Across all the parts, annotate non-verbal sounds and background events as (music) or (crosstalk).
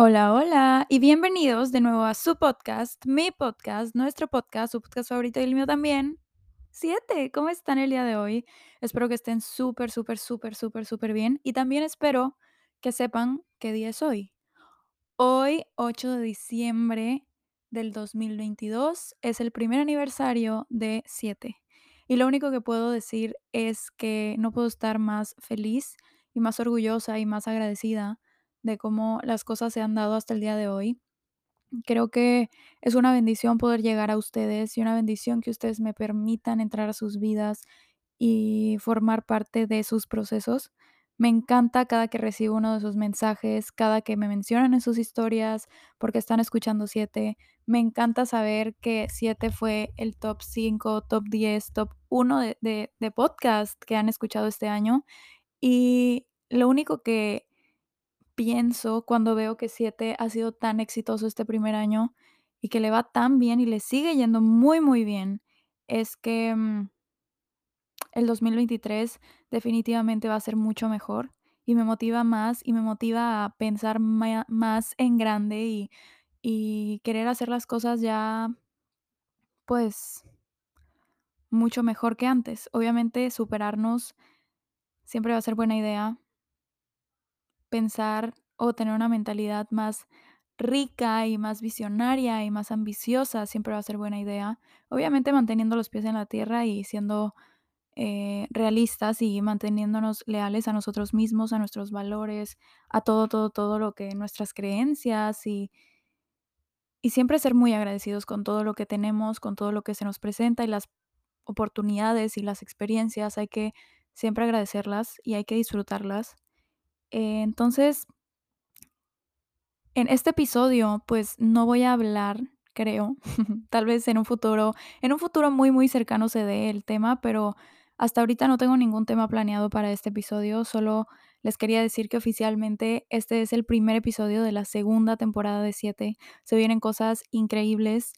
Hola, hola y bienvenidos de nuevo a su podcast, mi podcast, nuestro podcast, su podcast favorito y el mío también. Siete, ¿cómo están el día de hoy? Espero que estén súper, súper, súper, súper, súper bien y también espero que sepan qué día es hoy. Hoy, 8 de diciembre del 2022, es el primer aniversario de 7. Y lo único que puedo decir es que no puedo estar más feliz y más orgullosa y más agradecida de cómo las cosas se han dado hasta el día de hoy. Creo que es una bendición poder llegar a ustedes y una bendición que ustedes me permitan entrar a sus vidas y formar parte de sus procesos. Me encanta cada que recibo uno de sus mensajes, cada que me mencionan en sus historias porque están escuchando 7. Me encanta saber que 7 fue el top 5, top 10, top 1 de, de, de podcast que han escuchado este año. Y lo único que pienso cuando veo que 7 ha sido tan exitoso este primer año y que le va tan bien y le sigue yendo muy, muy bien, es que mm, el 2023 definitivamente va a ser mucho mejor y me motiva más y me motiva a pensar más en grande y, y querer hacer las cosas ya pues mucho mejor que antes. Obviamente superarnos siempre va a ser buena idea, pensar o tener una mentalidad más rica y más visionaria y más ambiciosa siempre va a ser buena idea. Obviamente manteniendo los pies en la tierra y siendo eh, realistas y manteniéndonos leales a nosotros mismos, a nuestros valores, a todo, todo, todo lo que nuestras creencias y, y siempre ser muy agradecidos con todo lo que tenemos, con todo lo que se nos presenta y las oportunidades y las experiencias. Hay que siempre agradecerlas y hay que disfrutarlas. Eh, entonces, En este episodio, pues, no voy a hablar, creo, (laughs) tal vez en un futuro en un futuro muy, muy cercano se dé el tema, pero hasta ahorita no tengo ningún tema planeado para este episodio, solo les quería decir que oficialmente este es el primer episodio de la segunda temporada de 7. Se vienen cosas increíbles.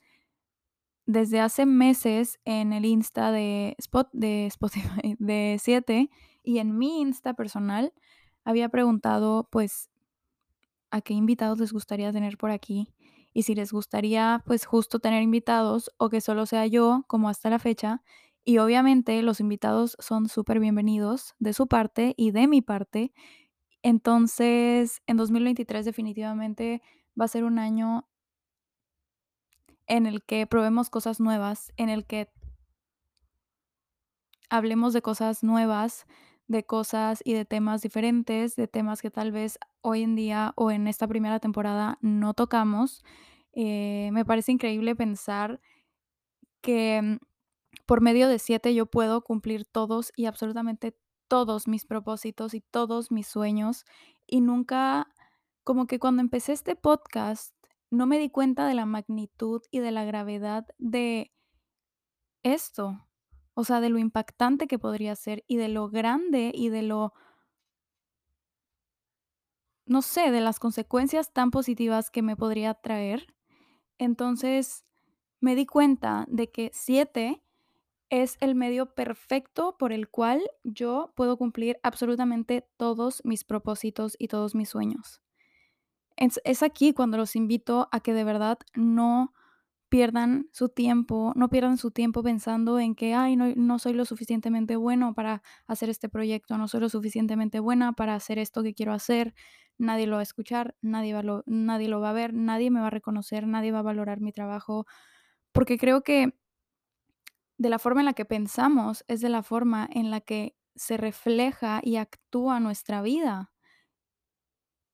Desde hace meses en el Insta de Spot de Spotify (laughs) de 7 y en mi Insta personal había preguntado, pues, a qué invitados les gustaría tener por aquí y si les gustaría, pues justo tener invitados o que solo sea yo, como hasta la fecha. Y obviamente los invitados son súper bienvenidos de su parte y de mi parte. Entonces, en 2023 definitivamente va a ser un año en el que probemos cosas nuevas, en el que hablemos de cosas nuevas, de cosas y de temas diferentes, de temas que tal vez hoy en día o en esta primera temporada no tocamos. Eh, me parece increíble pensar que mm, por medio de 7 yo puedo cumplir todos y absolutamente todos mis propósitos y todos mis sueños. Y nunca, como que cuando empecé este podcast, no me di cuenta de la magnitud y de la gravedad de esto, o sea, de lo impactante que podría ser y de lo grande y de lo, no sé, de las consecuencias tan positivas que me podría traer. Entonces, me di cuenta de que 7 es el medio perfecto por el cual yo puedo cumplir absolutamente todos mis propósitos y todos mis sueños. Es, es aquí cuando los invito a que de verdad no pierdan su tiempo, no pierdan su tiempo pensando en que, ay, no, no soy lo suficientemente bueno para hacer este proyecto, no soy lo suficientemente buena para hacer esto que quiero hacer, nadie lo va a escuchar, nadie, va lo, nadie lo va a ver, nadie me va a reconocer, nadie va a valorar mi trabajo, porque creo que de la forma en la que pensamos es de la forma en la que se refleja y actúa nuestra vida.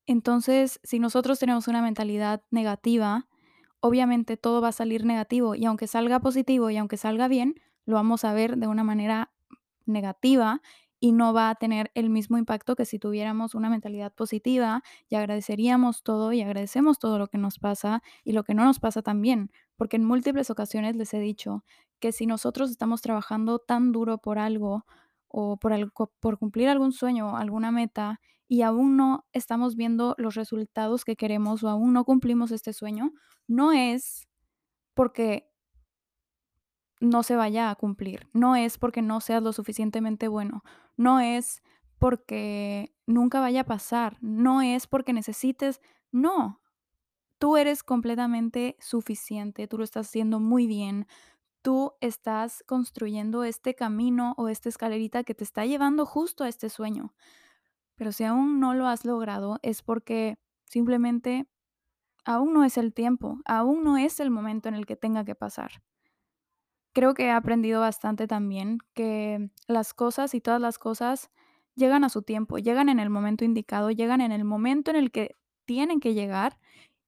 Entonces, si nosotros tenemos una mentalidad negativa, obviamente todo va a salir negativo y aunque salga positivo y aunque salga bien, lo vamos a ver de una manera negativa y no va a tener el mismo impacto que si tuviéramos una mentalidad positiva y agradeceríamos todo y agradecemos todo lo que nos pasa y lo que no nos pasa también, porque en múltiples ocasiones les he dicho que si nosotros estamos trabajando tan duro por algo o por, algo, por cumplir algún sueño, alguna meta, y aún no estamos viendo los resultados que queremos o aún no cumplimos este sueño, no es porque no se vaya a cumplir, no es porque no seas lo suficientemente bueno, no es porque nunca vaya a pasar, no es porque necesites, no, tú eres completamente suficiente, tú lo estás haciendo muy bien, tú estás construyendo este camino o esta escalerita que te está llevando justo a este sueño. Pero si aún no lo has logrado es porque simplemente aún no es el tiempo, aún no es el momento en el que tenga que pasar. Creo que he aprendido bastante también que las cosas y todas las cosas llegan a su tiempo, llegan en el momento indicado, llegan en el momento en el que tienen que llegar.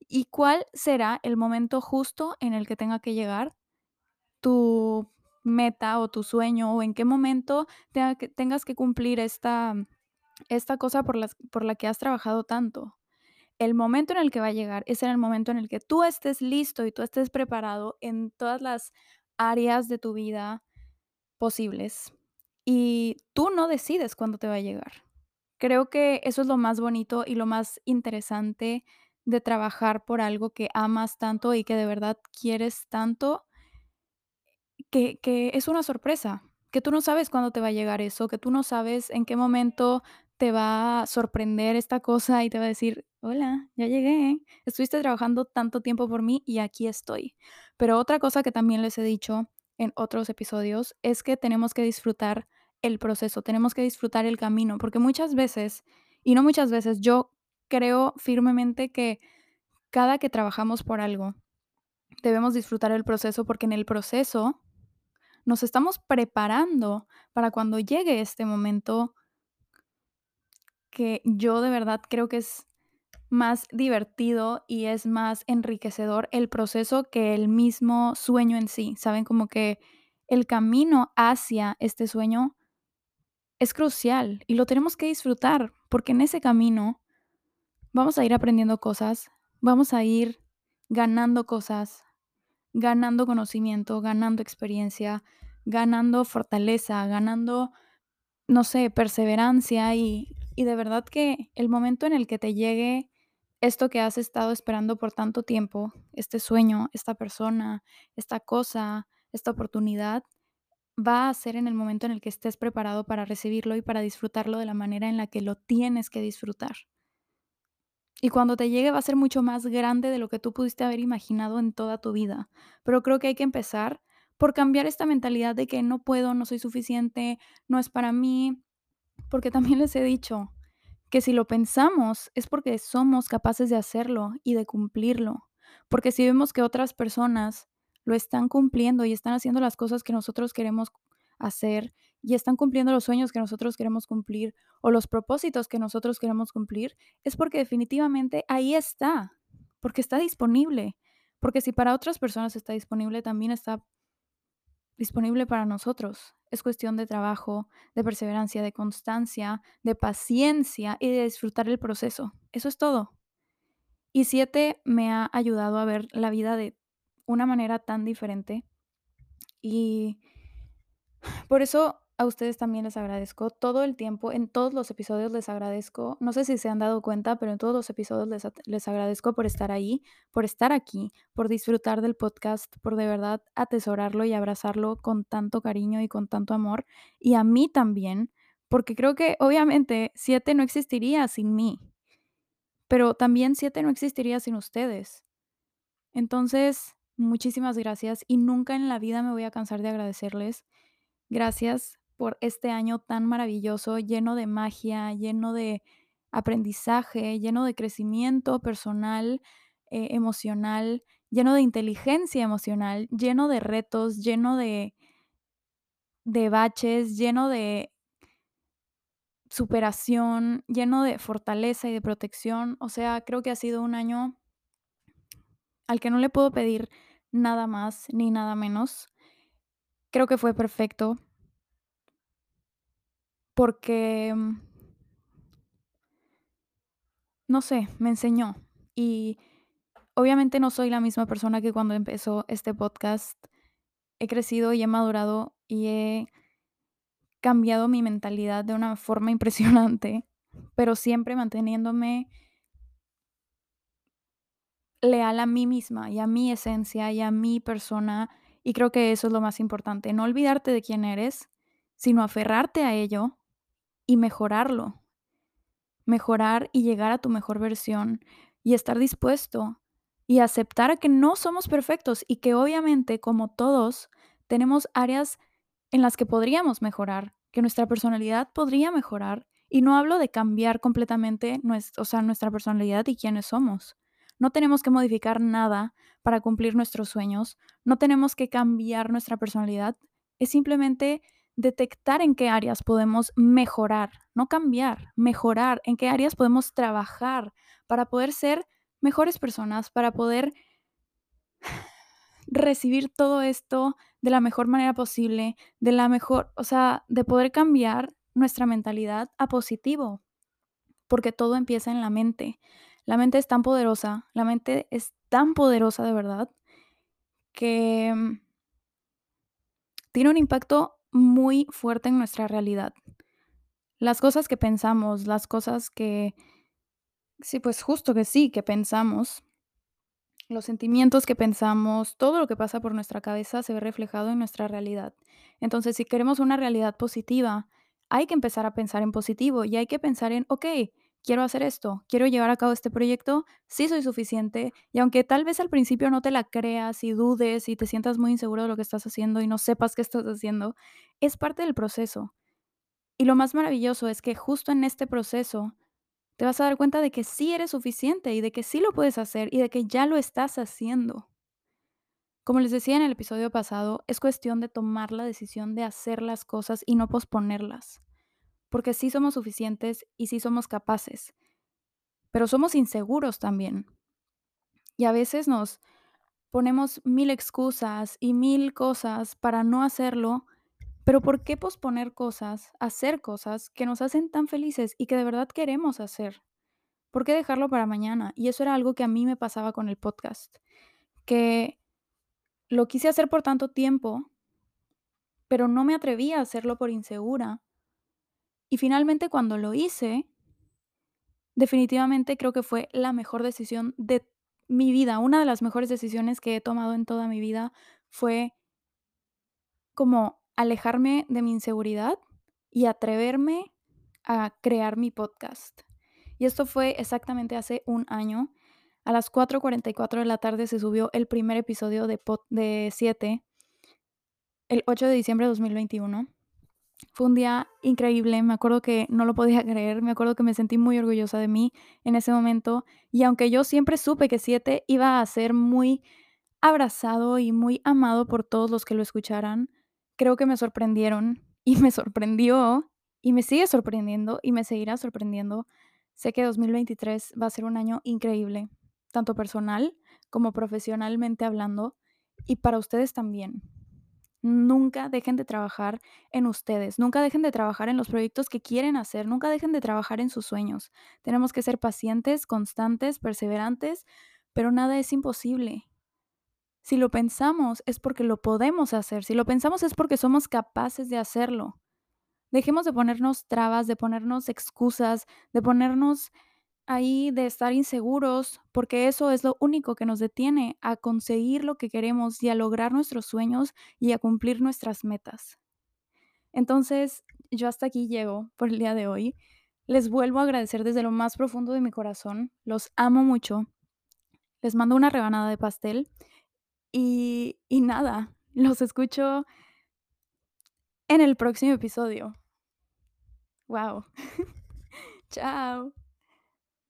¿Y cuál será el momento justo en el que tenga que llegar tu meta o tu sueño o en qué momento que- tengas que cumplir esta, esta cosa por, las, por la que has trabajado tanto? El momento en el que va a llegar es en el momento en el que tú estés listo y tú estés preparado en todas las áreas de tu vida posibles y tú no decides cuándo te va a llegar. Creo que eso es lo más bonito y lo más interesante de trabajar por algo que amas tanto y que de verdad quieres tanto, que que es una sorpresa, que tú no sabes cuándo te va a llegar eso, que tú no sabes en qué momento te va a sorprender esta cosa y te va a decir: "Hola, ya llegué, estuviste trabajando tanto tiempo por mí y aquí estoy". Pero otra cosa que también les he dicho en otros episodios es que tenemos que disfrutar el proceso, tenemos que disfrutar el camino, porque muchas veces, y no muchas veces, yo creo firmemente que cada que trabajamos por algo, debemos disfrutar el proceso, porque en el proceso nos estamos preparando para cuando llegue este momento que yo de verdad creo que es más divertido y es más enriquecedor el proceso que el mismo sueño en sí. Saben, como que el camino hacia este sueño es crucial y lo tenemos que disfrutar, porque en ese camino vamos a ir aprendiendo cosas, vamos a ir ganando cosas, ganando conocimiento, ganando experiencia, ganando fortaleza, ganando no sé, perseverancia y y de verdad que el momento en el que te llegue esto que has estado esperando por tanto tiempo, este sueño, esta persona, esta cosa, esta oportunidad, va a ser en el momento en el que estés preparado para recibirlo y para disfrutarlo de la manera en la que lo tienes que disfrutar. Y cuando te llegue va a ser mucho más grande de lo que tú pudiste haber imaginado en toda tu vida. Pero creo que hay que empezar por cambiar esta mentalidad de que no puedo, no soy suficiente, no es para mí, porque también les he dicho que si lo pensamos es porque somos capaces de hacerlo y de cumplirlo. Porque si vemos que otras personas lo están cumpliendo y están haciendo las cosas que nosotros queremos hacer y están cumpliendo los sueños que nosotros queremos cumplir o los propósitos que nosotros queremos cumplir, es porque definitivamente ahí está, porque está disponible. Porque si para otras personas está disponible, también está disponible para nosotros. Es cuestión de trabajo, de perseverancia, de constancia, de paciencia y de disfrutar el proceso. Eso es todo. Y siete me ha ayudado a ver la vida de una manera tan diferente. Y por eso a ustedes también les agradezco todo el tiempo, en todos los episodios les agradezco, no sé si se han dado cuenta, pero en todos los episodios les, les agradezco por estar ahí, por estar aquí, por disfrutar del podcast, por de verdad atesorarlo y abrazarlo con tanto cariño y con tanto amor. Y a mí también, porque creo que obviamente siete no existiría sin mí, pero también siete no existiría sin ustedes. Entonces, muchísimas gracias y nunca en la vida me voy a cansar de agradecerles. Gracias por este año tan maravilloso, lleno de magia, lleno de aprendizaje, lleno de crecimiento personal, eh, emocional, lleno de inteligencia emocional, lleno de retos, lleno de, de baches, lleno de superación, lleno de fortaleza y de protección. O sea, creo que ha sido un año al que no le puedo pedir nada más ni nada menos. Creo que fue perfecto porque mm, No sé, me enseñó. Y obviamente no soy la misma persona que cuando empezó este podcast. He crecido y he madurado y he cambiado mi mentalidad de una forma (laughs) impresionante, pero siempre manteniéndome leal a mí misma y a mi esencia y a mi persona. Y creo que eso es lo más importante, no olvidarte de quién eres, sino aferrarte a ello y mejorarlo, mejorar y llegar a tu mejor versión y estar dispuesto y aceptar que no somos perfectos y que obviamente, como todos, tenemos áreas en las que podríamos mejorar, que nuestra personalidad podría mejorar. Y no hablo de cambiar completamente nues- o sea, nuestra personalidad y quiénes somos. No tenemos que modificar nada para cumplir nuestros sueños, no tenemos que cambiar nuestra personalidad, es simplemente detectar en qué áreas podemos mejorar, no cambiar, mejorar, en qué áreas podemos trabajar para poder ser mejores personas, para poder recibir todo esto de la mejor manera posible, de la mejor, o sea, de poder cambiar nuestra mentalidad a positivo, porque todo empieza en la mente. La mente es tan poderosa, la mente es tan poderosa de verdad que mm, tiene un impacto muy fuerte en nuestra realidad. Las cosas que pensamos, las cosas que, sí, pues justo que sí, que pensamos, los sentimientos que pensamos, todo lo que pasa por nuestra cabeza se ve reflejado en nuestra realidad. Entonces, si queremos una realidad positiva, hay que empezar a pensar en positivo y hay que pensar en, ok, quiero hacer esto, quiero llevar a cabo este proyecto, sí soy suficiente y aunque tal vez al principio no te la creas y dudes y te sientas muy inseguro de lo que estás haciendo y no sepas qué estás haciendo, es parte del proceso. Y lo más maravilloso es que justo en este proceso te vas a dar cuenta de que sí eres suficiente y de que sí lo puedes hacer y de que ya lo estás haciendo. Como les decía en el episodio pasado, es cuestión de tomar la decisión de hacer las cosas y no posponerlas, porque sí somos suficientes y sí somos capaces, pero somos inseguros también. Y a veces nos ponemos mil excusas y mil cosas para no hacerlo, pero ¿por qué posponer cosas, hacer cosas que nos hacen tan felices y que de verdad queremos hacer? ¿Por qué dejarlo para mañana? Y eso era algo que a mí me pasaba con el podcast, que lo quise hacer por tanto tiempo, pero no me atreví a hacerlo por insegura. Y finalmente cuando lo hice, definitivamente creo que fue la mejor decisión de mi vida. Una de las mejores decisiones que he tomado en toda mi vida fue como alejarme de mi inseguridad y atreverme a crear mi podcast. Y esto fue exactamente hace un año. A las 4:44 de la tarde se subió el primer episodio de pod de 7, el 8 de diciembre de 2021. Fue un día increíble, me acuerdo que no lo podía (laughs) creer, me acuerdo que me sentí muy orgullosa de mí en ese momento, y aunque yo siempre supe que 7 iba a ser muy abrazado y muy amado por todos los que lo escucharan, creo que me sorprendieron (laughs) y me sorprendió y me sigue sorprendiendo y me seguirá sorprendiendo. Sé que 2023 va a ser un año increíble, tanto personal como profesionalmente hablando, y para ustedes también. Nunca dejen de trabajar en ustedes, nunca dejen de trabajar en los proyectos que quieren hacer, nunca dejen de trabajar en sus sueños. Tenemos que ser pacientes, constantes, perseverantes, pero nada es imposible. Si lo pensamos es porque lo podemos hacer, si lo pensamos es porque somos capaces de hacerlo. Dejemos de ponernos trabas, de ponernos excusas, de ponernos ahí, de estar inseguros, porque eso es lo único que nos detiene a conseguir lo que queremos y a lograr nuestros sueños y a cumplir nuestras metas. Entonces, yo hasta aquí llego por el día de hoy. Les vuelvo a agradecer desde lo más profundo de mi corazón. Los amo mucho. Les mando una rebanada de pastel y, y nada, (laughs) los escucho en el próximo episodio. Wow. (laughs) Chao.